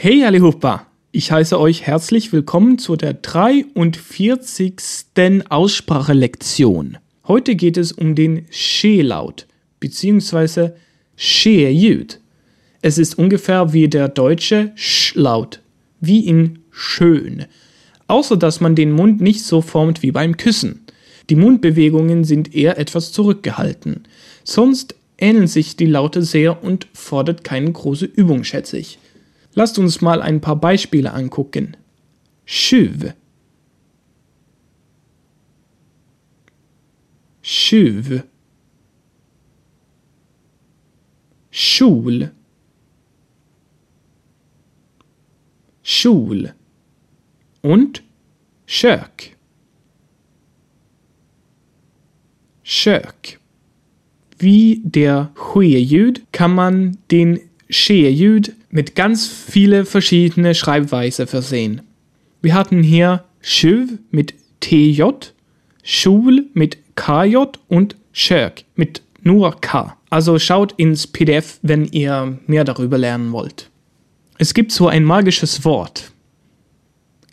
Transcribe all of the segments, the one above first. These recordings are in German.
Hey allihopa! Ich heiße euch herzlich willkommen zu der 43. Aussprachelektion. Heute geht es um den Sch-Laut bzw. Sch-Ljud. Es ist ungefähr wie der deutsche Sch-Laut, wie in schön. Außer dass man den Mund nicht so formt wie beim Küssen. Die Mundbewegungen sind eher etwas zurückgehalten. Sonst ähneln sich die Laute sehr und fordert keine große Übung, schätze ich. Lasst uns mal ein paar Beispiele angucken. Tjuv. Tjuv. Kjol. Kjol. Und kök. Kök. Wie der Sch-Ljud kann man den Sch-Ljud mit ganz viele verschiedene Schreibweise versehen. Wir hatten hier Schiv mit TJ, Schul mit KJ und Kök mit nur K. Also schaut ins PDF, wenn ihr mehr darüber lernen wollt. Es gibt so ein magisches Wort.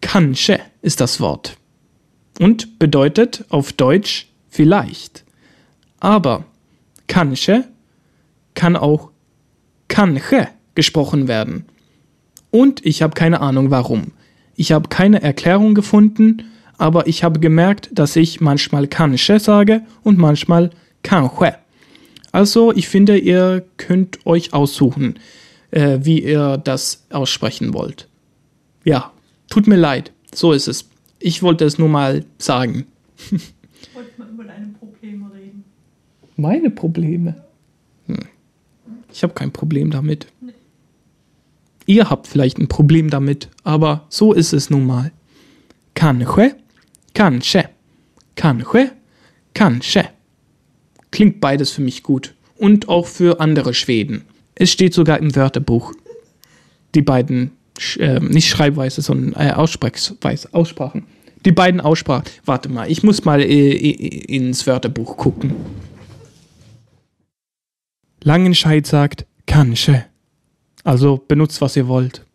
Kanske ist das Wort. Und bedeutet auf Deutsch vielleicht. Aber kanske kann auch kanske gesprochen werden. Und ich habe keine Ahnung warum. Ich habe keine Erklärung gefunden, aber ich habe gemerkt, dass ich manchmal kanske sage und manchmal kanske. Also ich finde, ihr könnt euch aussuchen, äh, wie ihr das aussprechen wollt. Ja, tut mir leid, so ist es. Ich wollte es nur mal sagen. Wollte mal über deine Probleme reden. Meine Probleme? Hm. Ich habe kein Problem damit. Ihr habt vielleicht ein Problem damit, aber so ist es nun mal. Kanske, kanske, kanske, kanske. Klingt beides für mich gut. Und auch für andere Schweden. Es steht sogar im Wörterbuch. Die beiden, äh, nicht Schreibweise, sondern äh, Aussprechweise, Aussprachen. Die beiden Aussprachen. Warte mal, ich muss mal äh, ins Wörterbuch gucken. Langenscheid sagt, kanske. Also benutzt, was ihr wollt.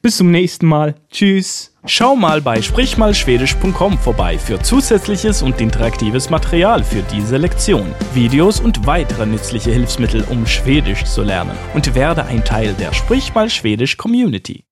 Bis zum nächsten Mal. Tschüss. Schau mal bei sprichmalschwedisch.com vorbei für zusätzliches und interaktives Material für diese Lektion, Videos und weitere nützliche Hilfsmittel, um Schwedisch zu lernen und werde ein Teil der Sprich mal Schwedisch Community.